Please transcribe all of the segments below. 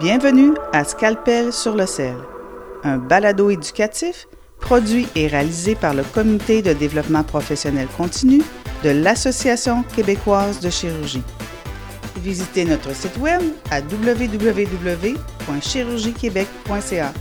Bienvenue à Scalpel sur le sel, un balado éducatif produit et réalisé par le Comité de développement professionnel continu de l'Association québécoise de chirurgie. Visitez notre site web à www.chirurgiequebec.ca.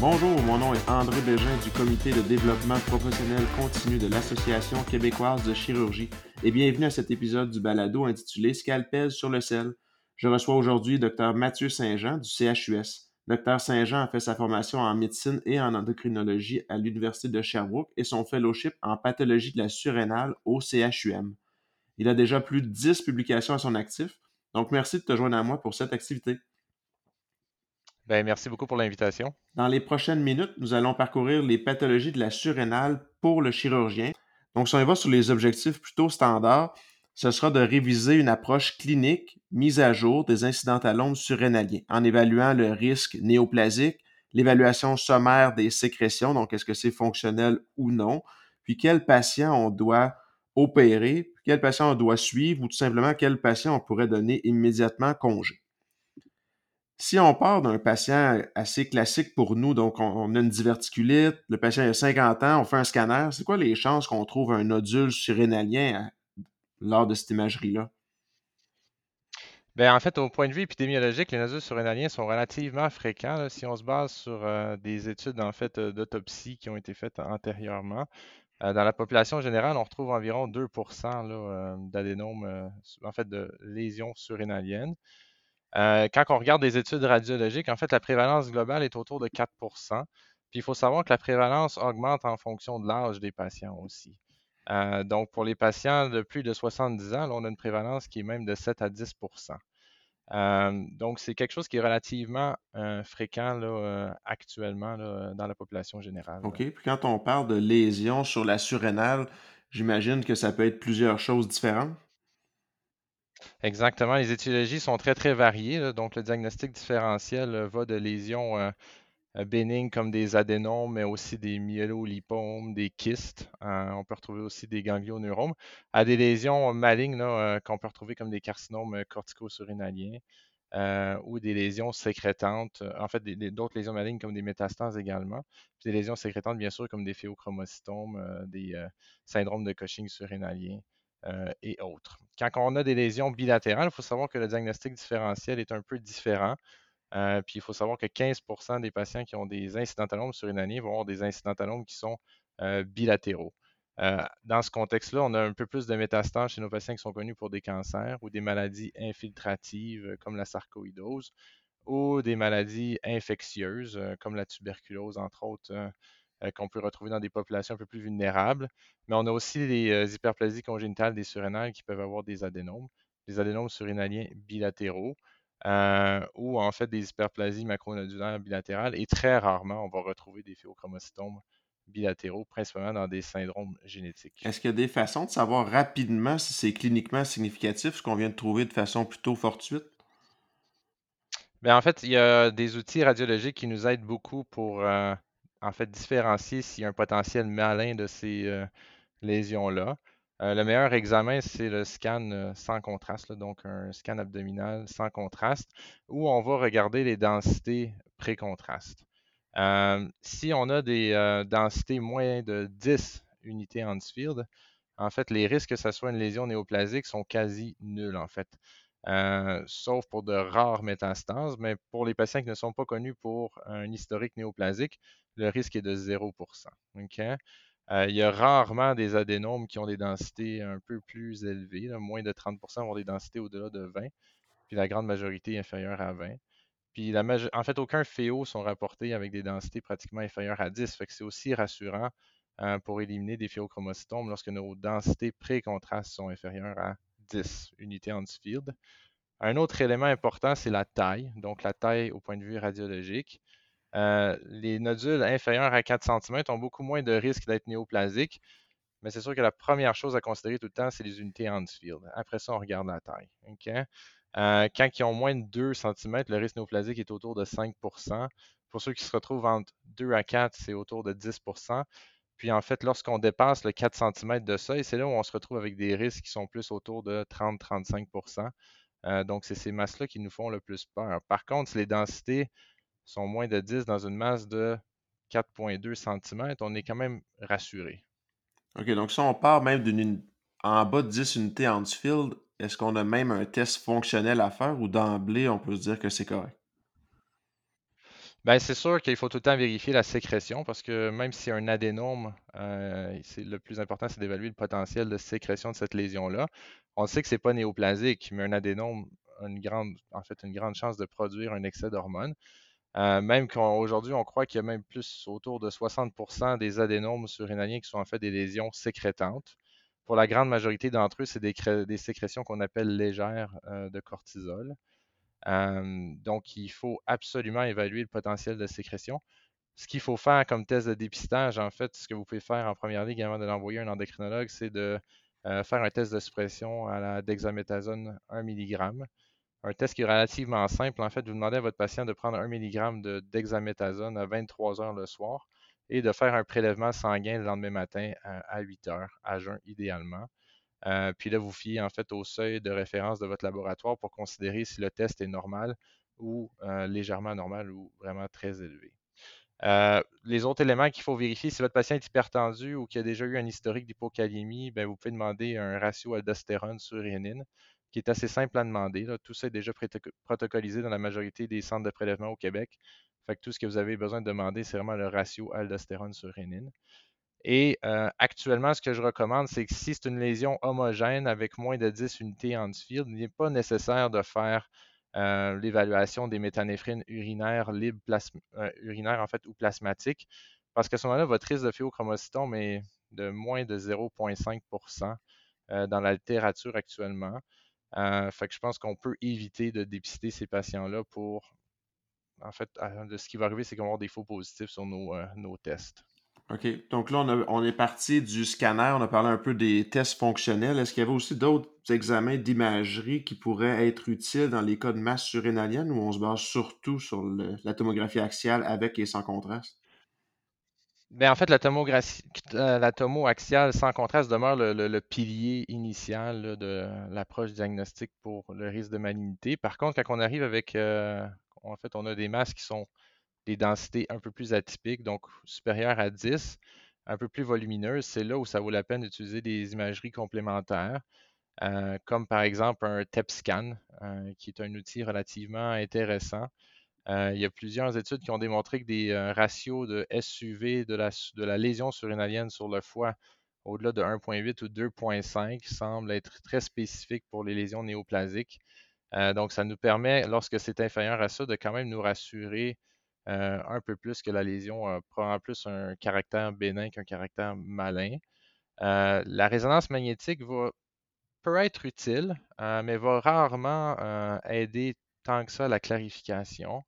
Bonjour, mon nom est André Bégin du Comité de développement professionnel continu de l'Association québécoise de chirurgie et bienvenue à cet épisode du balado intitulé Scalpel sur le sel. Je reçois aujourd'hui Dr Mathieu Saint-Jean du CHUS. Dr Saint-Jean a fait sa formation en médecine et en endocrinologie à l'Université de Sherbrooke et son fellowship en pathologie de la surrénale au CHUM. Il a déjà plus de 10 publications à son actif, donc merci de te joindre à moi pour cette activité. Ben, merci beaucoup pour l'invitation. Dans les prochaines minutes, nous allons parcourir les pathologies de la surrénale pour le chirurgien. Donc, si on y va sur les objectifs plutôt standards, ce sera de réviser une approche clinique mise à jour des incidentalomes surrénaliens en évaluant le risque néoplasique, l'évaluation sommaire des sécrétions, donc est-ce que c'est fonctionnel ou non, puis quel patient on doit opérer, quel patient on doit suivre ou tout simplement quel patient on pourrait donner immédiatement congé. Si on part d'un patient assez classique pour nous, donc on, a une diverticulite, le patient a 50 ans, on fait un scanner, c'est quoi les chances qu'on trouve un nodule surrénalien lors de cette imagerie-là? Ben, en fait, au point de vue épidémiologique, les nodules surrénaliens sont relativement fréquents. si on se base sur euh, des études en fait euh, d'autopsie qui ont été faites antérieurement, euh, dans la population générale, on retrouve environ 2% d'adénomes, en fait, de lésions surrénaliennes. quand on regarde des études radiologiques, en fait, la prévalence globale est autour de 4% Puis il faut savoir que la prévalence augmente en fonction de l'âge des patients aussi. Euh, donc, pour les patients de plus de 70 ans, on a une prévalence qui est même de 7 à 10% euh, donc, c'est quelque chose qui est relativement euh, fréquent actuellement dans la population générale. OK. Puis quand on parle de lésions sur la surrénale, j'imagine que ça peut être plusieurs choses différentes? Exactement. Les étiologies sont très, très variées. donc, le diagnostic différentiel va de lésions euh, bénignes comme des adénomes, mais aussi des myélolipomes, des kystes. Euh, on peut retrouver aussi des ganglioneuromes, à des lésions malignes euh, qu'on peut retrouver comme des carcinomes cortico-surrénaliens ou des lésions sécrétantes, en fait, d'autres lésions malignes comme des métastases également, puis des lésions sécrétantes, bien sûr, comme des phéochromocytomes, des syndromes de Cushing surrénalien. et autres. Quand on a des lésions bilatérales, il faut savoir que le diagnostic différentiel est un peu différent. Euh, puis il faut savoir que 15% des patients qui ont des incidentalomes surrénaliens vont avoir des incidentalomes qui sont euh, bilatéraux. Euh, dans ce contexte-là, on a un peu plus de métastases chez nos patients qui sont connus pour des cancers ou des maladies infiltratives comme la sarcoïdose ou des maladies infectieuses comme la tuberculose, entre autres, qu'on peut retrouver dans des populations un peu plus vulnérables. Mais on a aussi les hyperplasies congénitales des surrénales qui peuvent avoir des adénomes, des adénomes surrénaliens bilatéraux. Euh, ou en fait des hyperplasies macronodulaires bilatérales. Et très rarement, on va retrouver des phéochromocytomes bilatéraux, principalement dans des syndromes génétiques. Est-ce qu'il y a des façons de savoir rapidement si c'est cliniquement significatif, ce qu'on vient de trouver de façon plutôt fortuite? Bien, en fait, il y a des outils radiologiques qui nous aident beaucoup pour euh, en fait différencier s'il y a un potentiel malin de ces euh, lésions-là. Euh, le meilleur examen, c'est le scan euh, sans contraste, donc un scan abdominal sans contraste, où on va regarder les densités pré-contraste. Euh, si on a des densités moins de 10 unités Hansfield, en fait, les risques que ce soit une lésion néoplasique sont quasi nuls, en fait. sauf pour de rares métastases, mais pour les patients qui ne sont pas connus pour un historique néoplasique, le risque est de 0 euh, il y a rarement des adénomes qui ont des densités un peu plus élevées. Moins de 30% ont des densités au-delà de 20, puis la grande majorité est inférieure à 20. Puis en fait, aucun féo sont rapportés avec des densités pratiquement inférieures à 10. Fait que c'est aussi rassurant euh, pour éliminer des phéochromocytomes lorsque nos densités pré-contraste sont inférieures à 10 unités Hansfield. Un autre élément important, c'est la taille, donc la taille au point de vue radiologique. Euh, les nodules inférieurs à 4 cm ont beaucoup moins de risque d'être néoplasiques, mais c'est sûr que la première chose à considérer tout le temps, c'est les unités Hansfield. Après ça, on regarde la taille. Euh, quand ils ont moins de 2 cm, le risque néoplasique est autour de 5% Pour ceux qui se retrouvent entre 2 à 4, c'est autour de 10% Puis en fait, lorsqu'on dépasse le 4 cm de seuil, c'est là où on se retrouve avec des risques qui sont plus autour de 30-35% donc, c'est ces masses-là qui nous font le plus peur. Par contre, si les densités sont moins de 10 dans une masse de 4,2 cm, on est quand même rassuré. OK, donc si on part même d'une en bas de 10 unités en field, est-ce qu'on a même un test fonctionnel à faire ou d'emblée, on peut se dire que c'est correct? Ben, c'est sûr qu'il faut tout le temps vérifier la sécrétion parce que même si un adénome, euh, le plus important, c'est d'évaluer le potentiel de sécrétion de cette lésion-là. On sait que c'est pas néoplasique, mais un adénome a une grande, en fait, une grande chance de produire un excès d'hormones. Euh, même qu'aujourd'hui, on croit qu'il y a même plus autour de 60% des adénomes surrénaliens qui sont en fait des lésions sécrétantes. Pour la grande majorité d'entre eux, c'est des, sécrétions qu'on appelle légères euh, de cortisol. Euh, donc, il faut absolument évaluer le potentiel de sécrétion. Ce qu'il faut faire comme test de dépistage, en fait, ce que vous pouvez faire en première ligne avant de l'envoyer à un endocrinologue, c'est de faire un test de suppression à la dexaméthasone 1 mg un test qui est relativement simple. En fait, vous demandez à votre patient de prendre 1 mg de dexaméthasone à 23 heures le soir et de faire un prélèvement sanguin le lendemain matin à, 8 heures, à jeun idéalement. Euh, puis là, vous fiez en fait au seuil de référence de votre laboratoire pour considérer si le test est normal ou euh, légèrement normal ou vraiment très élevé. Euh, les autres éléments qu'il faut vérifier, si votre patient est hypertendu ou qu'il a déjà eu un historique d'hypokaliémie, ben, vous pouvez demander un ratio aldostérone sur rénine qui est assez simple à demander. Tout ça est déjà protocolisé dans la majorité des centres de prélèvement au Québec. Fait tout ce que vous avez besoin de demander, c'est vraiment le ratio aldostérone sur rénine. Et euh, actuellement, ce que je recommande, c'est que si c'est une lésion homogène avec moins de 10 unités en field, il n'est pas nécessaire de faire euh, l'évaluation des méthanéphrines urinaires libres, euh, urinaires en fait, ou plasmatiques, parce qu'à ce moment-là, votre risque de phéochromocytome est de moins de 0,5% dans la littérature actuellement. Euh, fait que je pense qu'on peut éviter de dépister ces patients-là pour. En fait, ce qui va arriver, c'est qu'on va avoir des faux positifs sur nos, euh, tests. OK. Donc là, on, est parti du scanner, on a parlé un peu des tests fonctionnels. Est-ce qu'il y avait aussi d'autres examens d'imagerie qui pourraient être utiles dans les cas de masse surrénalienne ou on se base surtout sur la tomographie axiale avec et sans contraste? Ben, en fait, la euh, la tomo axiale sans contraste demeure le, pilier initial de l'approche diagnostique pour le risque de malignité. Par contre, quand on arrive avec, euh, en fait, on a des masses qui sont des densités un peu plus atypiques, donc supérieures à 10, un peu plus volumineuses, c'est là où ça vaut la peine d'utiliser des imageries complémentaires, euh, comme par exemple un TEP scan, qui est un outil relativement intéressant euh, il y a plusieurs études qui ont démontré que des euh, ratios de SUV de la, de la lésion surrénalienne sur le foie au-delà de 1,8 ou 2,5 semblent être très spécifiques pour les lésions néoplasiques. Euh, donc, ça nous permet, lorsque c'est inférieur à ça, de quand même nous rassurer un peu plus que la lésion prend plus un caractère bénin qu'un caractère malin. la résonance magnétique va, peut être utile, mais va rarement aider tant que ça la clarification.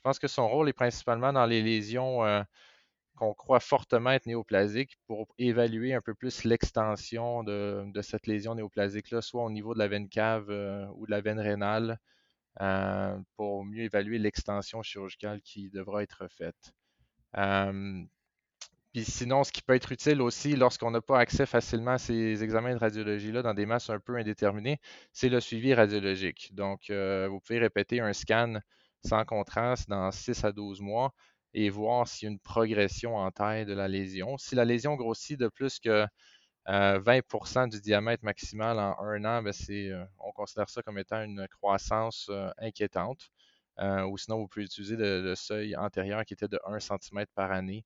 Je pense que son rôle est principalement dans les lésions euh, qu'on croit fortement être néoplasiques pour évaluer un peu plus l'extension de, cette lésion néoplasique-là, soit au niveau de la veine cave euh, ou de la veine rénale, euh, pour mieux évaluer l'extension chirurgicale qui devra être faite. Puis sinon, ce qui peut être utile aussi lorsqu'on n'a pas accès facilement à ces examens de radiologie-là dans des masses un peu indéterminées, c'est le suivi radiologique. Donc, vous pouvez répéter un scan sans contraste dans 6 à 12 mois et voir s'il y a une progression en taille de la lésion. Si la lésion grossit de plus que 20% euh, du diamètre maximal en un an, ben, euh, on considère ça comme étant une croissance euh, inquiétante. ou sinon, vous pouvez utiliser le, seuil antérieur qui était de 1 cm par année,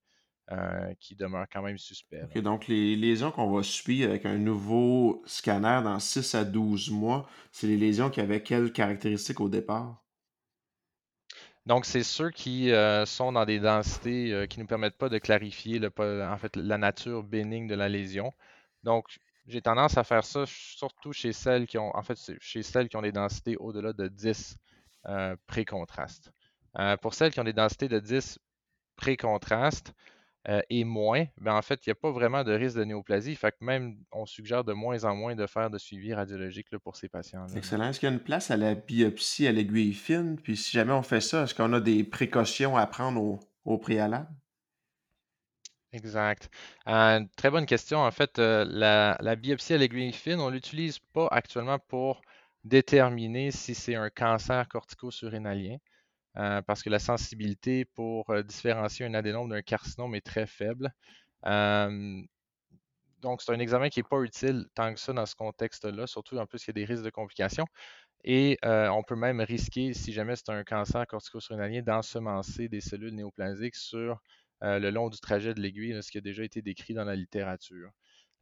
qui demeure quand même suspect. donc, les lésions qu'on va suivre avec un nouveau scanner dans 6 à 12 mois, c'est les lésions qui avaient quelles caractéristiques au départ? Donc, c'est ceux qui euh, sont dans des densités euh, qui ne nous permettent pas de clarifier en fait, la nature bénigne de la lésion. Donc, j'ai tendance à faire ça surtout chez celles qui ont, en fait, chez celles qui ont des densités au-delà de 10 euh, pré-contraste. pour celles qui ont des densités de 10 pré-contraste, euh, et moins, ben en fait, il n'y a pas vraiment de risque de néoplasie. Fait que même, on suggère de moins en moins de faire de suivi radiologique pour ces patients. -là. Excellent. Est-ce qu'il y a une place à la biopsie à l'aiguille fine? Puis si jamais on fait ça, est-ce qu'on a des précautions à prendre au, préalable? Exact. Euh, très bonne question. En fait, euh, la, biopsie à l'aiguille fine, on ne l'utilise pas actuellement pour déterminer si c'est un cancer cortico-surrénalien. Euh, parce que la sensibilité pour euh, différencier un adénome d'un carcinome est très faible. Euh, donc, c'est un examen qui n'est pas utile tant que ça dans ce contexte-là, surtout en plus il y a des risques de complications. Et on peut même risquer, si jamais c'est un cancer cortico-surrénalien, d'ensemencer des cellules néoplasiques sur le long du trajet de l'aiguille, ce qui a déjà été décrit dans la littérature.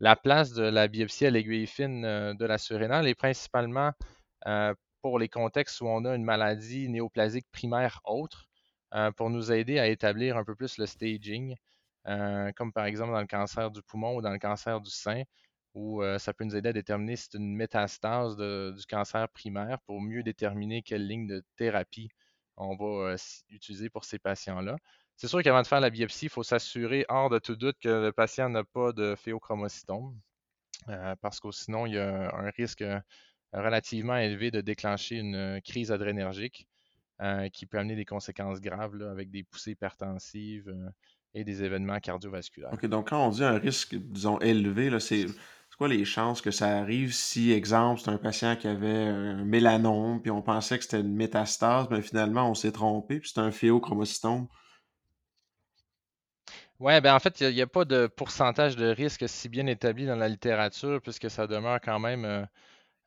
La place de la biopsie à l'aiguille fine de la surrénale est principalement pour les contextes où on a une maladie néoplasique primaire autre, euh, pour nous aider à établir un peu plus le staging, euh, comme par exemple dans le cancer du poumon ou dans le cancer du sein, où euh, ça peut nous aider à déterminer si c'est une métastase du cancer primaire pour mieux déterminer quelle ligne de thérapie on va utiliser pour ces patients-là. C'est sûr qu'avant de faire la biopsie, il faut s'assurer hors de tout doute que le patient n'a pas de phéochromocytome, parce que sinon, il y a un risque relativement élevé de déclencher une euh, crise adrénergique euh, qui peut amener des conséquences graves avec des poussées hypertensives euh, et des événements cardiovasculaires. OK, donc quand on dit un risque, disons, élevé, c'est quoi les chances que ça arrive si, exemple, c'est un patient qui avait un mélanome, puis on pensait que c'était une métastase, mais finalement, on s'est trompé, puis c'est un phéochromocytome? Oui, ben en fait, il n'y a, pas de pourcentage de risque si bien établi dans la littérature, puisque ça demeure quand même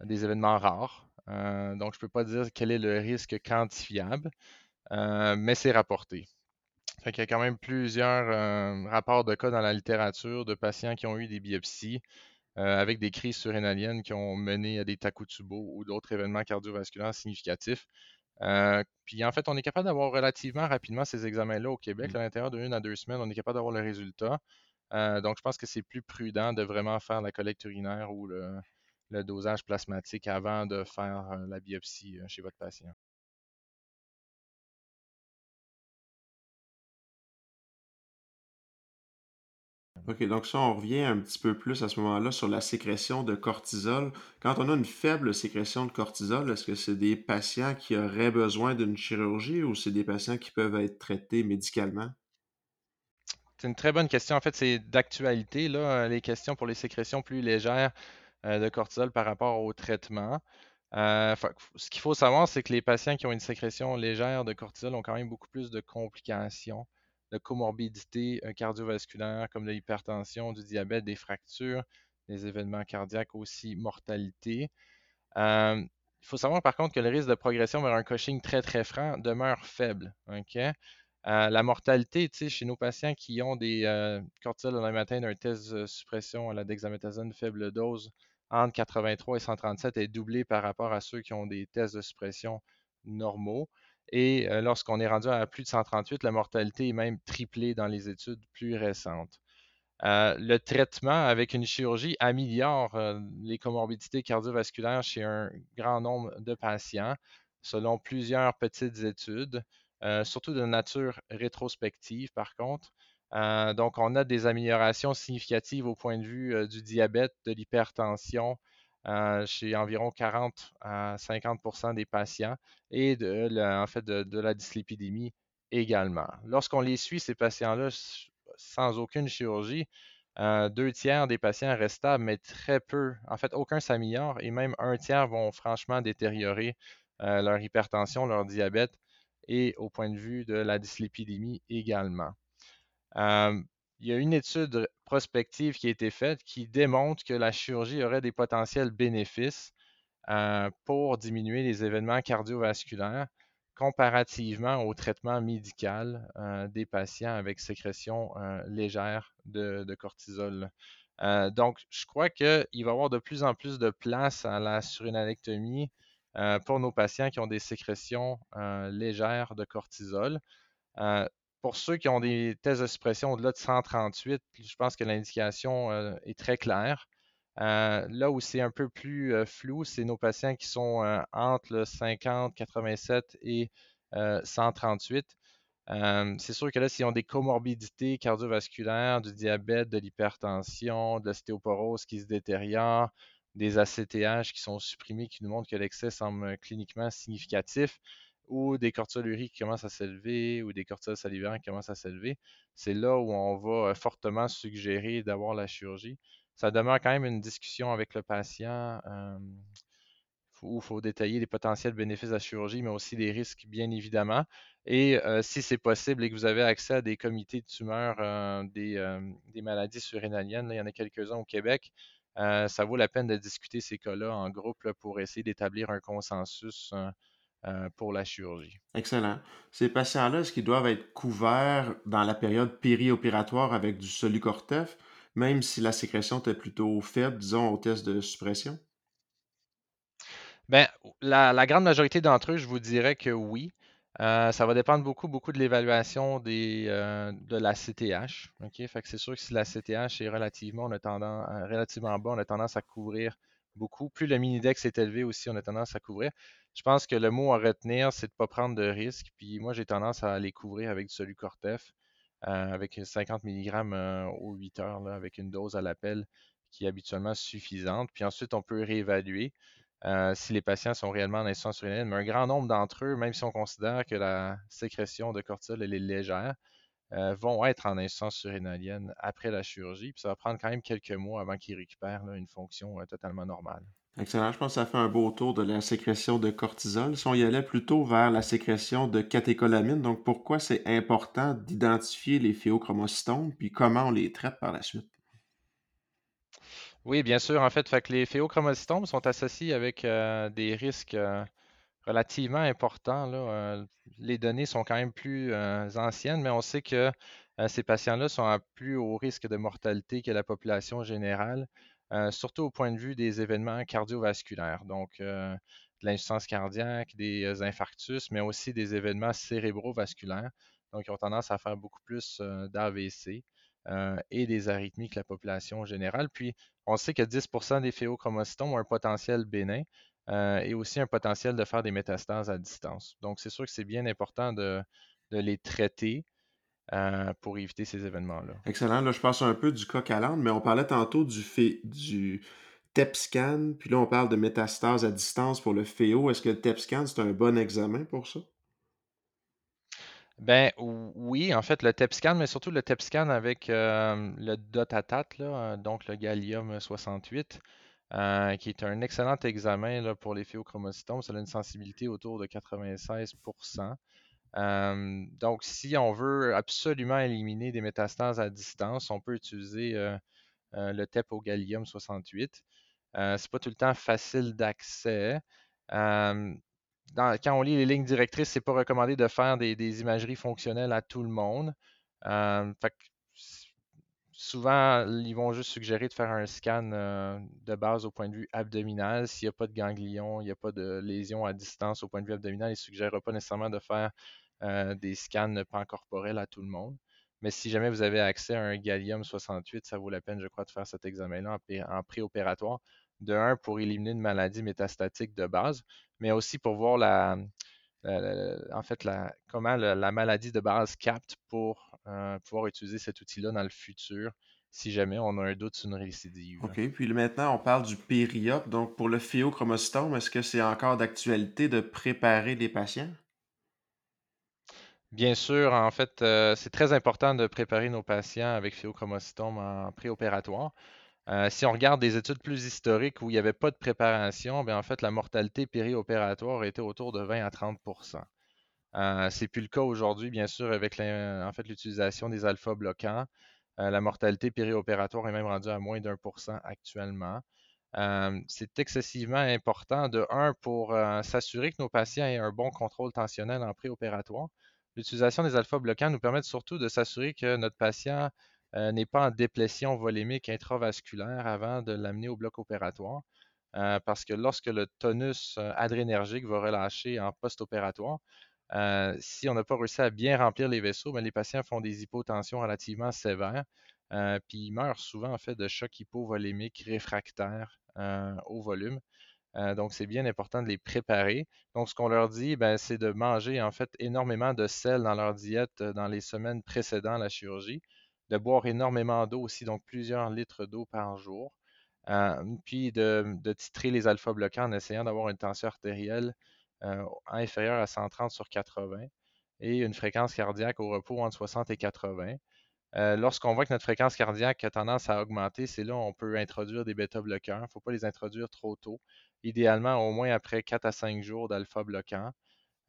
des événements rares. Euh, donc, je ne peux pas dire quel est le risque quantifiable, euh, mais c'est rapporté. il y a quand même plusieurs euh, rapports de cas dans la littérature de patients qui ont eu des biopsies avec des crises surrénaliennes qui ont mené à des Takotsubo ou d'autres événements cardiovasculaires significatifs. puis en fait, on est capable d'avoir relativement rapidement ces examens-là au Québec. Mmh. À l'intérieur de une à deux semaines, on est capable d'avoir le résultat. donc, je pense que c'est plus prudent de vraiment faire la collecte urinaire ou le, le dosage plasmatique avant de faire euh, la biopsie euh, chez votre patient? OK, donc ça, on revient un petit peu plus à ce moment-là sur la sécrétion de cortisol. Quand on a une faible sécrétion de cortisol, est-ce que c'est des patients qui auraient besoin d'une chirurgie ou c'est des patients qui peuvent être traités médicalement? C'est une très bonne question. En fait, c'est d'actualité, là, les questions pour les sécrétions plus légères. Euh, de cortisol par rapport au traitement. Euh, ce qu'il faut savoir, c'est que les patients qui ont une sécrétion légère de cortisol ont quand même beaucoup plus de complications, de comorbidités euh, cardiovasculaires comme de l'hypertension, du diabète, des fractures, des événements cardiaques aussi, mortalité. il faut savoir par contre que le risque de progression vers un coaching très très franc demeure faible. la mortalité, chez nos patients qui ont des cortisol le matin d'un test de suppression à la dexaméthasone faible dose, entre 83 et 137 est doublé par rapport à ceux qui ont des tests de suppression normaux. Et euh, lorsqu'on est rendu à plus de 138, la mortalité est même triplée dans les études plus récentes. Euh, le traitement avec une chirurgie améliore euh, les comorbidités cardiovasculaires chez un grand nombre de patients, selon plusieurs petites études, surtout de nature rétrospective par contre. Euh, donc, on a des améliorations significatives au point de vue euh, du diabète, de l'hypertension euh, chez environ 40 à 50% des patients et de, en fait de, la dyslipidémie également. Lorsqu'on les suit, ces patients-là, sans aucune chirurgie, deux tiers des patients restent stables, mais très peu, en fait, aucun s'améliore et même un tiers vont franchement détériorer leur hypertension, leur diabète et au point de vue de la dyslipidémie également. Il y a une étude prospective qui a été faite qui démontre que la chirurgie aurait des potentiels bénéfices pour diminuer les événements cardiovasculaires comparativement au traitement médical des patients avec sécrétion légère de, cortisol. donc, je crois qu'il va y avoir de plus en plus de place à la surinalectomie pour nos patients qui ont des sécrétions légères de cortisol. Pour ceux qui ont des tests de suppression au-delà de 138, je pense que l'indication euh, est très claire. Euh, là où c'est un peu plus euh, flou, c'est nos patients qui sont entre le 50, 87 et 138. c'est sûr que là, s'ils ont des comorbidités cardiovasculaires, du diabète, de l'hypertension, de l'ostéoporose qui se détériore, des ACTH qui sont supprimés, qui nous montrent que l'excès semble cliniquement significatif, ou des cortisoluries qui commencent à s'élever ou des cortisols salivaires qui commencent à s'élever, c'est là où on va euh, fortement suggérer d'avoir la chirurgie. Ça demeure quand même une discussion avec le patient. Où il faut détailler les potentiels bénéfices de la chirurgie, mais aussi les risques, bien évidemment. Et si c'est possible et que vous avez accès à des comités de tumeurs des, maladies surrénaliennes, il y en a quelques-uns au Québec, ça vaut la peine de discuter ces cas-là en groupe pour essayer d'établir un consensus euh, pour la chirurgie. Excellent. Ces patients-là, est-ce qu'ils doivent être couverts dans la période périopératoire avec du solucortef, même si la sécrétion était plutôt faible, disons, au test de suppression? Bien, la, grande majorité d'entre eux, je vous dirais que oui. Euh, ça va dépendre beaucoup, beaucoup de l'évaluation euh, de la CTH. OK? Fait que c'est sûr que si la CTH est relativement, on a tendance, relativement bas, on a tendance à couvrir beaucoup. Plus le mini-dex est élevé aussi, on a tendance à couvrir. Je pense que le mot à retenir, c'est de ne pas prendre de risques. Puis moi, j'ai tendance à les couvrir avec du Solucortef, euh, avec 50 mg euh, aux 8 heures, avec une dose à l'appel qui est habituellement suffisante. Puis ensuite, on peut réévaluer euh, si les patients sont réellement en insuffisance urinaire. Mais un grand nombre d'entre eux, même si on considère que la sécrétion de cortisol est légère, vont être en insuffisance urinalienne après la chirurgie. Puis ça va prendre quand même quelques mois avant qu'ils récupèrent une fonction totalement normale. Excellent. Je pense que ça fait un beau tour de la sécrétion de cortisol. Si on y allait plutôt vers la sécrétion de catécholamine, donc pourquoi c'est important d'identifier les phéochromocytomes, puis comment on les traite par la suite? Oui, bien sûr. En fait, fait que les phéochromocytomes sont associés avec euh, des risques euh, relativement importants. Euh, les données sont quand même plus anciennes, mais on sait que ces patients-là sont à plus haut risque de mortalité que la population générale. Euh, surtout au point de vue des événements cardiovasculaires, donc euh, de l'insuffisance cardiaque, des euh, infarctus, mais aussi des événements cérébrovasculaires, donc ils ont tendance à faire beaucoup plus d'AVC et des arythmies que la population générale. Puis, on sait que 10% des phéochromocytomes ont un potentiel bénin et aussi un potentiel de faire des métastases à distance. Donc, c'est sûr que c'est bien important de les traiter euh, pour éviter ces événements-là. Excellent. Là, je passe un peu du coq à l'âne, mais on parlait tantôt du, fait, du TEP-scan, puis là, on parle de métastase à distance pour le FEO. Est-ce que le TEP-scan, c'est un bon examen pour ça? Ben oui, en fait, le TEP-scan, mais surtout le TEP-scan avec euh, le DOTATAT, là, euh, donc le gallium 68, qui est un excellent examen pour les phéochromocytomes. Ça a une sensibilité autour de 96% euh, donc, si on veut absolument éliminer des métastases à distance, on peut utiliser euh, euh, le TEP au gallium 68. Ce n'est pas tout le temps facile d'accès. quand on lit les lignes directrices, ce n'est pas recommandé de faire des, imageries fonctionnelles à tout le monde. Souvent, ils vont juste suggérer de faire un scan de base au point de vue abdominal. S'il n'y a pas de ganglion, il n'y a pas de lésion à distance au point de vue abdominal, ils ne suggèrent pas nécessairement de faire euh, des scans corporels à tout le monde. Mais si jamais vous avez accès à un gallium 68, ça vaut la peine, je crois, de faire cet examen-là en, préopératoire. De un, pour éliminer une maladie métastatique de base, mais aussi pour voir en fait, comment la maladie de base capte pour euh, pouvoir utiliser cet outil-là dans le futur si jamais on a un doute sur une récidive. OK. Puis maintenant, on parle du périop. Donc, pour le phéochromostome, est-ce que c'est encore d'actualité de préparer les patients? Bien sûr, en fait, euh, c'est très important de préparer nos patients avec phéochromocytome en préopératoire. Euh, si on regarde des études plus historiques où il n'y avait pas de préparation, bien, en fait, la mortalité périopératoire était autour de 20 à 30 euh, C'est plus le cas aujourd'hui, bien sûr, avec en fait, l'utilisation des alpha-bloquants. Euh, la mortalité périopératoire est même rendue à moins d'un pour cent actuellement. c'est excessivement important, de un, pour s'assurer que nos patients aient un bon contrôle tensionnel en préopératoire. L'utilisation des alpha-bloquants nous permet surtout de s'assurer que notre patient euh, n'est pas en déplétion volémique intravasculaire avant de l'amener au bloc opératoire. Euh, parce que lorsque le tonus euh, adrénergique va relâcher en post-opératoire, si on n'a pas réussi à bien remplir les vaisseaux, ben, les patients font des hypotensions relativement sévères, puis ils meurent souvent en fait de choc hypovolémique réfractaire au volume. Euh, donc, c'est bien important de les préparer. Donc, ce qu'on leur dit, ben, c'est de manger en fait énormément de sel dans leur diète euh, dans les semaines précédant la chirurgie, de boire énormément d'eau aussi, donc plusieurs litres d'eau par jour, euh, puis de, titrer les alpha-bloquants en essayant d'avoir une tension artérielle inférieure à 130 sur 80 et une fréquence cardiaque au repos entre 60 et 80. Lorsqu'on voit que notre fréquence cardiaque a tendance à augmenter, c'est là où on peut introduire des bêta-bloqueurs. Il ne faut pas les introduire trop tôt. idéalement au moins après 4 à 5 jours d'alpha bloquant.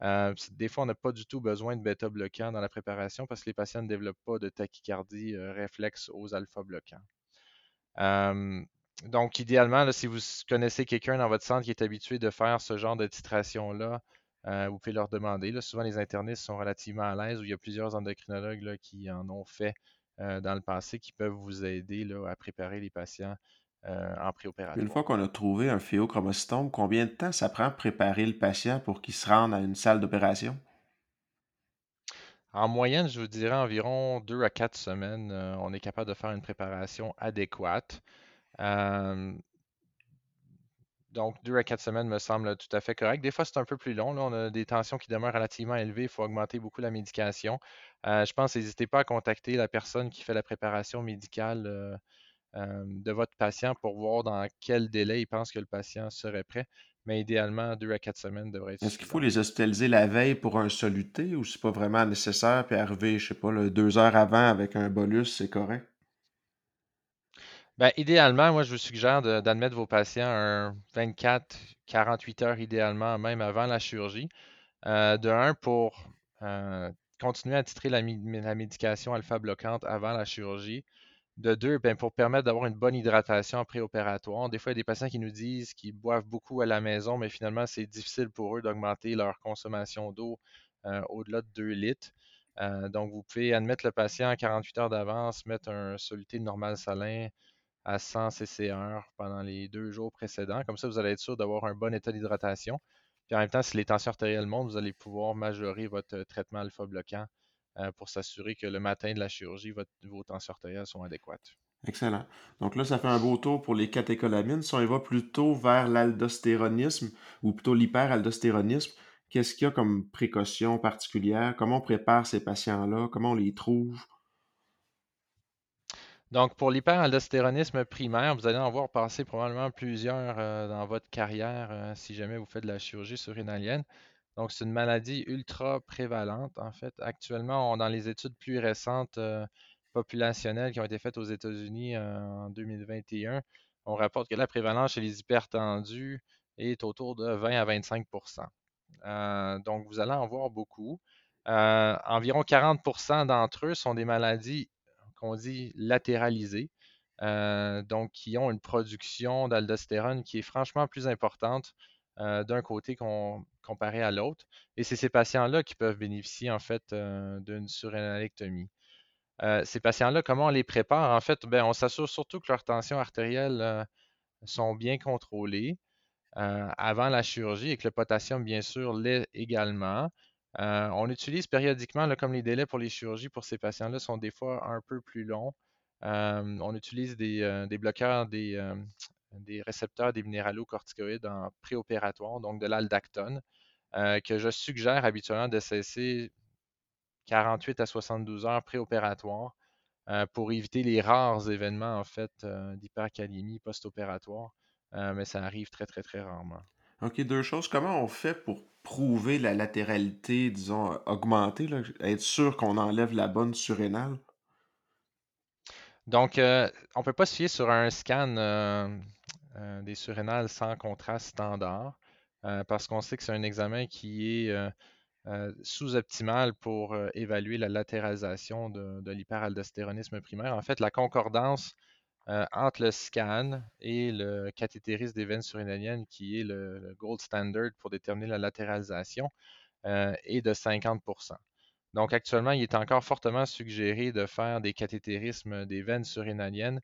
Euh, des fois, on n'a pas du tout besoin de bêta bloquant dans la préparation parce que les patients ne développent pas de tachycardie euh, réflexe aux alpha bloquants. Euh, donc, idéalement, si vous connaissez quelqu'un dans votre centre qui est habitué de faire ce genre de titration-là, vous pouvez leur demander. souvent, les internistes sont relativement à l'aise ou il y a plusieurs endocrinologues qui en ont fait dans le passé qui peuvent vous aider à préparer les patients euh, en préopératoire. Une fois qu'on a trouvé un phéochromocytome, combien de temps ça prend préparer le patient pour qu'il se rende à une salle d'opération? En moyenne, je vous dirais environ deux à quatre semaines, euh, on est capable de faire une préparation adéquate. Donc, deux à quatre semaines me semble tout à fait correct. Des fois, c'est un peu plus long. On a des tensions qui demeurent relativement élevées. Il faut augmenter beaucoup la médication. je pense, n'hésitez pas à contacter la personne qui fait la préparation médicale euh, de votre patient pour voir dans quel délai il pense que le patient serait prêt. Mais idéalement, deux à quatre semaines devrait être Est-ce qu'il faut les hospitaliser la veille pour un soluté ou c'est pas vraiment nécessaire puis arriver, je sais pas, deux heures avant avec un bolus, c'est correct? Ben, idéalement, moi, je vous suggère d'admettre vos patients un 24, 48 heures idéalement, même avant la chirurgie. Euh, de un, pour euh, continuer à titrer la, médication alpha-bloquante avant la chirurgie. De deux, ben, pour permettre d'avoir une bonne hydratation préopératoire. Des fois, il y a des patients qui nous disent qu'ils boivent beaucoup à la maison, mais finalement, c'est difficile pour eux d'augmenter leur consommation d'eau euh, au-delà de 2 litres. Donc, vous pouvez admettre le patient à 48 heures d'avance, mettre un soluté normal salin à 100 cc pendant les deux jours précédents. Comme ça, vous allez être sûr d'avoir un bon état d'hydratation. Puis en même temps, si les tensions artérielles montent, vous allez pouvoir majorer votre traitement alpha-bloquant euh, pour s'assurer que le matin de la chirurgie, vos tensions artérielles sont adéquates. Excellent. Donc là, ça fait un beau tour pour les catécholamines. Si on y va plutôt vers l'aldostéronisme ou plutôt l'hyperaldostéronisme, qu'est-ce qu'il y a comme précaution particulière? Comment on prépare ces patients-là? Comment on les trouve? Donc, pour l'hyperaldostéronisme primaire, vous allez en voir passer probablement plusieurs euh, dans votre carrière euh, si jamais vous faites de la chirurgie surrénalienne. Donc, c'est une maladie ultra prévalente, en fait. Actuellement, dans les études plus récentes euh, populationnelles qui ont été faites aux États-Unis en 2021, on rapporte que la prévalence chez les hypertendus est autour de 20 à 25% euh, Donc, vous allez en voir beaucoup. environ 40% d'entre eux sont des maladies qu'on dit latéralisées, donc qui ont une production d'aldostérone qui est franchement plus importante d'un côté comparé à l'autre. Et c'est ces patients-là qui peuvent bénéficier en fait euh, d'une surrénalectomie. Euh, ces patients-là, comment on les prépare? En fait, ben, on s'assure surtout que leurs tensions artérielles euh, sont bien contrôlées avant la chirurgie et que le potassium, bien sûr, l'est également. On utilise périodiquement, comme les délais pour les chirurgies pour ces patients-là sont des fois un peu plus longs. on utilise des, des bloqueurs des, récepteurs des minéralocorticoïdes en préopératoire, donc de l'aldactone, euh, que je suggère habituellement de cesser 48 à 72 heures préopératoire euh, pour éviter les rares événements en fait euh, d'hypercalémie post-opératoire, mais ça arrive très très très rarement. OK, deux choses. Comment on fait pour prouver la latéralité, disons, augmentée, être sûr qu'on enlève la bonne surrénale? Donc, on ne peut pas se fier sur un scan euh, des surrénales sans contraste standard, euh, parce qu'on sait que c'est un examen qui est euh, sous-optimal pour évaluer la latéralisation de, de l'hyperaldostéronisme primaire. En fait, la concordance entre le scan et le cathétérisme des veines surrénaliennes, qui est le, gold standard pour déterminer la latéralisation, est de 50% donc, actuellement, il est encore fortement suggéré de faire des cathétérismes des veines surrénaliennes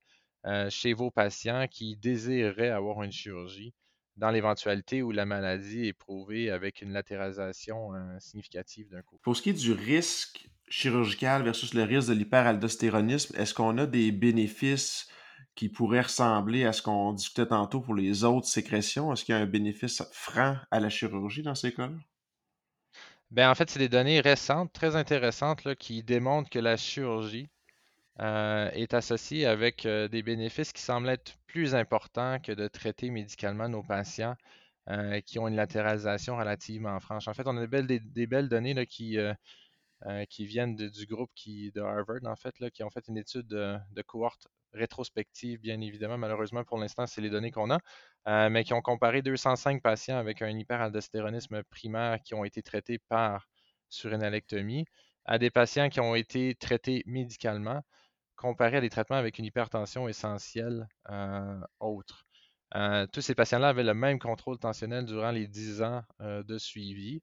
euh, chez vos patients qui désireraient avoir une chirurgie dans l'éventualité où la maladie est prouvée avec une latéralisation euh, significative d'un coup. Pour ce qui est du risque chirurgical versus le risque de l'hyperaldostéronisme, est-ce qu'on a des bénéfices qui pourraient ressembler à ce qu'on discutait tantôt pour les autres sécrétions? Est-ce qu'il y a un bénéfice franc à la chirurgie dans ces cas-là? Ben, en fait, c'est des données récentes, très intéressantes, qui démontrent que la chirurgie euh, est associé avec euh, des bénéfices qui semblent être plus importants que de traiter médicalement nos patients euh, qui ont une latéralisation relativement franche. En fait, on a des belles, données qui, qui viennent du groupe qui, de Harvard, en fait, là, qui ont fait une étude de, cohorte rétrospective, bien évidemment. Malheureusement, pour l'instant, c'est les données qu'on a. mais qui ont comparé 205 patients avec un hyperaldostéronisme primaire qui ont été traités par surénalectomie à des patients qui ont été traités médicalement comparé à des traitements avec une hypertension essentielle euh, autre. Euh, tous ces patients-là avaient le même contrôle tensionnel durant les 10 ans euh, de suivi.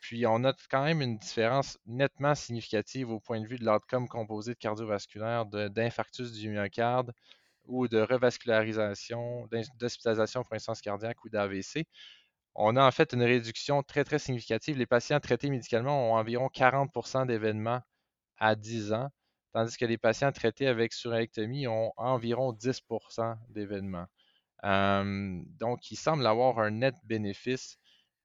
Puis on note quand même une différence nettement significative au point de vue de l'outcome composé de cardiovasculaire, d'infarctus du myocarde ou de revascularisation, d'hospitalisation pour instance cardiaque ou d'AVC. On a en fait une réduction très, très significative. Les patients traités médicalement ont environ 40% d'événements à 10 ans, tandis que les patients traités avec surélectomie ont environ 10% d'événements. donc, il semble avoir un net bénéfice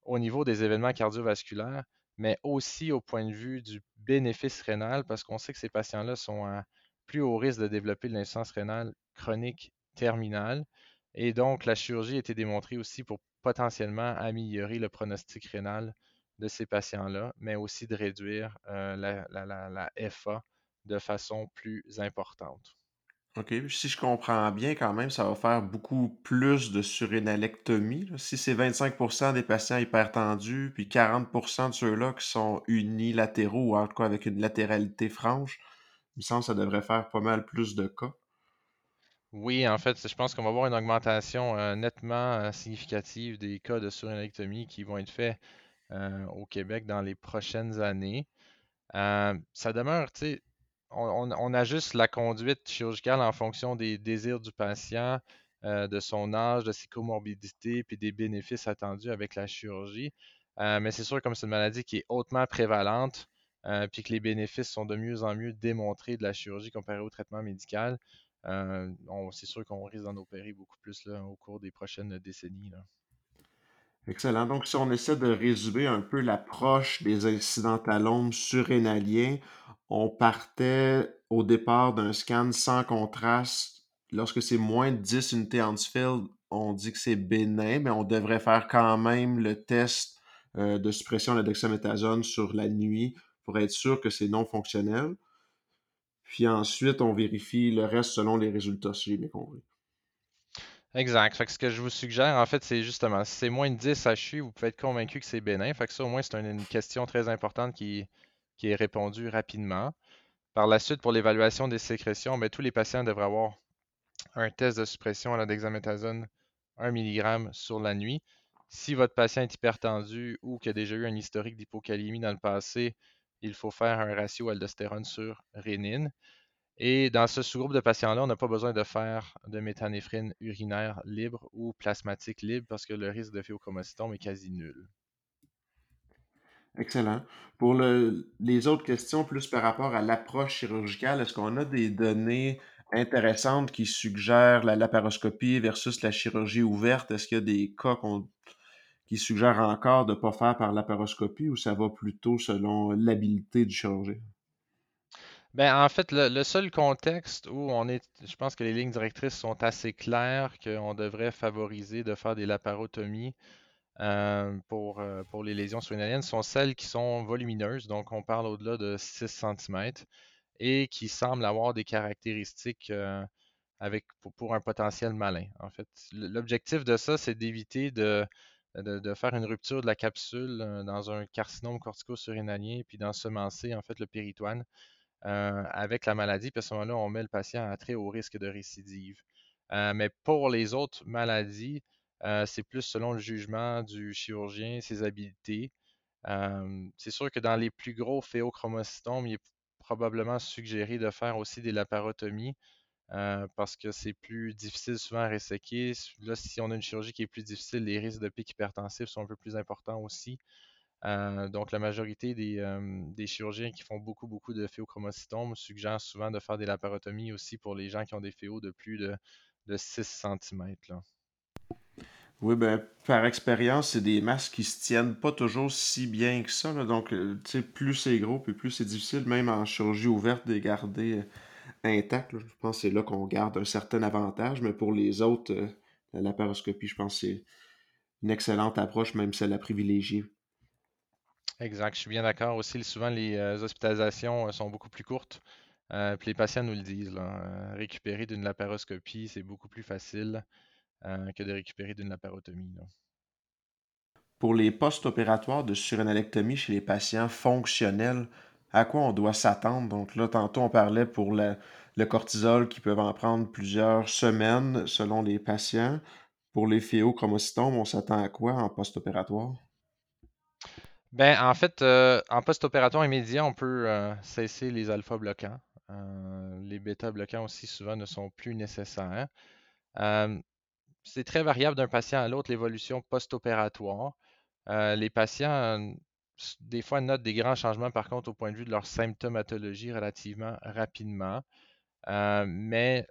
au niveau des événements cardiovasculaires, mais aussi au point de vue du bénéfice rénal, parce qu'on sait que ces patients-là sont à plus haut risque de développer de l'insuffisance rénale chronique terminale. Et donc, la chirurgie a été démontrée aussi pour potentiellement améliorer le pronostic rénal de ces patients-là, mais aussi de réduire euh, la, FA de façon plus importante. OK. Si je comprends bien, quand même, ça va faire beaucoup plus de surénalectomie. Si c'est 25% des patients hypertendus, puis 40% de ceux-là qui sont unilatéraux ou en tout cas avec une latéralité franche, il me semble que ça devrait faire pas mal plus de cas. Oui, en fait, je pense qu'on va avoir une augmentation euh, nettement euh, significative des cas de surénalectomie qui vont être faits euh, au Québec dans les prochaines années. ça demeure, tu sais, on, ajuste la conduite chirurgicale en fonction des désirs du patient, de son âge, de ses comorbidités, puis des bénéfices attendus avec la chirurgie. mais c'est sûr, comme c'est une maladie qui est hautement prévalente, puis que les bénéfices sont de mieux en mieux démontrés de la chirurgie comparée au traitement médical, euh, c'est sûr qu'on risque d'en opérer beaucoup plus au cours des prochaines décennies. Excellent. Donc, si on essaie de résumer un peu l'approche des incidentalomes surrénaliens, on partait au départ d'un scan sans contraste. Lorsque c'est moins de 10 unités Hansfield, on dit que c'est bénin, mais on devrait faire quand même le test euh, de suppression de la sur la nuit pour être sûr que c'est non fonctionnel. Puis ensuite, on vérifie le reste selon les résultats, si j'ai bien. Exact. Ce que je vous suggère, en fait, c'est justement, si c'est moins de 10 HU, vous pouvez être convaincu que c'est bénin. Fait que ça, au moins, c'est une, question très importante qui, qui est répondue rapidement. Par la suite, pour l'évaluation des sécrétions, ben, tous les patients devraient avoir un test de suppression à la dexaméthasone 1 mg sur la nuit. Si votre patient est hypertendu ou qui a déjà eu un historique d'hypocalémie dans le passé, il faut faire un ratio aldostérone sur rénine. Et dans ce sous-groupe de patients-là, on n'a pas besoin de faire de méthanéphrine urinaire libre ou plasmatique libre parce que le risque de phéochromocytome est quasi nul. Excellent. Pour les autres questions, plus par rapport à l'approche chirurgicale, est-ce qu'on a des données intéressantes qui suggèrent la laparoscopie versus la chirurgie ouverte? Est-ce qu'il y a des cas qui suggère encore de ne pas faire par laparoscopie ou ça va plutôt selon l'habilité du chirurgien? Ben, en fait, le, seul contexte où on est, je pense que les lignes directrices sont assez claires, qu'on devrait favoriser de faire des laparotomies euh, pour, euh, pour les lésions surrénaliennes sont celles qui sont volumineuses, donc on parle au-delà de 6 cm, et qui semblent avoir des caractéristiques euh, avec, pour, un potentiel malin. En fait, l'objectif de ça, c'est d'éviter de, de, faire une rupture de la capsule dans un carcinome cortico-surrénalien, puis d'ensemencer en fait le péritoine euh, avec la maladie. Puis à ce moment-là, on met le patient à très haut risque de récidive. Euh, mais pour les autres maladies, c'est plus selon le jugement du chirurgien, ses habiletés. c'est sûr que dans les plus gros phéochromocytomes, il est probablement suggéré de faire aussi des laparotomies euh, parce que c'est plus difficile souvent à resséquer. Là, si on a une chirurgie qui est plus difficile, les risques de pic hypertensif sont un peu plus importants aussi. Euh, donc, la majorité euh, des, chirurgiens qui font beaucoup, beaucoup de phéochromocytomes suggèrent souvent de faire des laparotomies aussi pour les gens qui ont des phéos de plus de, 6 cm. Oui, ben, par expérience, c'est des masques qui se tiennent pas toujours si bien que ça. Donc, sais, plus c'est gros, puis plus c'est difficile, même en chirurgie ouverte, de les garder intact. Je pense que c'est là qu'on garde un certain avantage, mais pour les autres, euh, la laparoscopie, je pense que c'est une excellente approche, même celle à privilégier. Exact, je suis bien d'accord. Aussi, souvent, les euh, hospitalisations euh, sont beaucoup plus courtes. puis les patients nous le disent. récupérer d'une laparoscopie, c'est beaucoup plus facile que de récupérer d'une laparotomie. Pour les post-opératoires de surénalectomie chez les patients fonctionnels, à quoi on doit s'attendre? Donc là, tantôt, on parlait pour le cortisol qui peuvent en prendre plusieurs semaines selon les patients. Pour les phéochromocytomes, on s'attend à quoi en post-opératoire? Ben, en fait, euh, en post-opératoire immédiat, on peut euh, cesser les alpha-bloquants. Euh, les bêta-bloquants aussi souvent ne sont plus nécessaires. c'est très variable d'un patient à l'autre, l'évolution post-opératoire. les patients, des fois, notent des grands changements, par contre, au point de vue de leur symptomatologie relativement rapidement. mais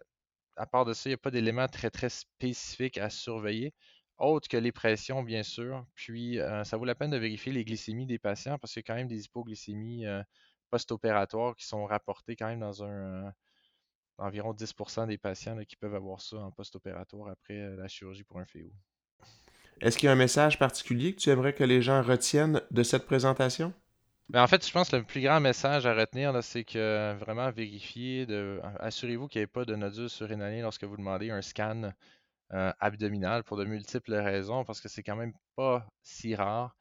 à part de ça, il n'y a pas d'éléments très, très spécifiques à surveiller autre que les pressions, bien sûr. Puis, euh, ça vaut la peine de vérifier les glycémies des patients parce qu'il y a quand même des hypoglycémies euh, post-opératoires qui sont rapportées quand même dans un euh, environ 10% des patients qui peuvent avoir ça en post-opératoire après la chirurgie pour un féo. Est-ce qu'il y a un message particulier que tu aimerais que les gens retiennent de cette présentation? Ben, en fait, je pense que le plus grand message à retenir, c'est que vraiment vérifier, assurez-vous qu'il n'y ait pas de nodules surrénaliens lorsque vous demandez un scan euh, pour de multiples raisons, parce que c'est quand même pas si rare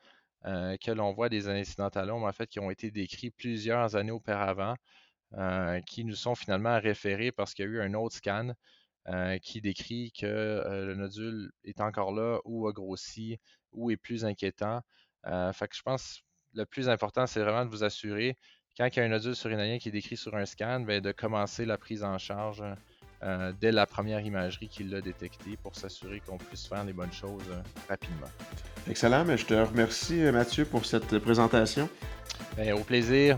euh, que l'on voit des incidentalomes en fait qui ont été décrits plusieurs années auparavant, euh, qui nous sont finalement référés parce qu'il y a eu un autre scan qui décrit que le nodule est encore là ou a grossi ou est plus inquiétant. fait que je pense le plus important, c'est vraiment de vous assurer, quand il y a un nodule surrénalien qui est décrit sur un scan, ben, de commencer la prise en charge euh, dès la première imagerie qu'il l'a détecté pour s'assurer qu'on puisse faire les bonnes choses euh, rapidement. Excellent, mais je te remercie euh, Mathieu pour cette présentation. Ben, au plaisir.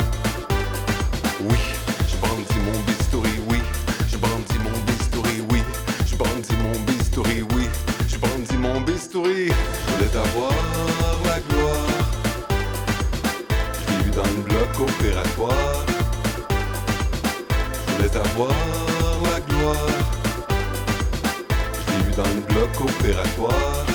coopératoire. Je voulais avoir la gloire. Je vu dans le bloc coopératoire.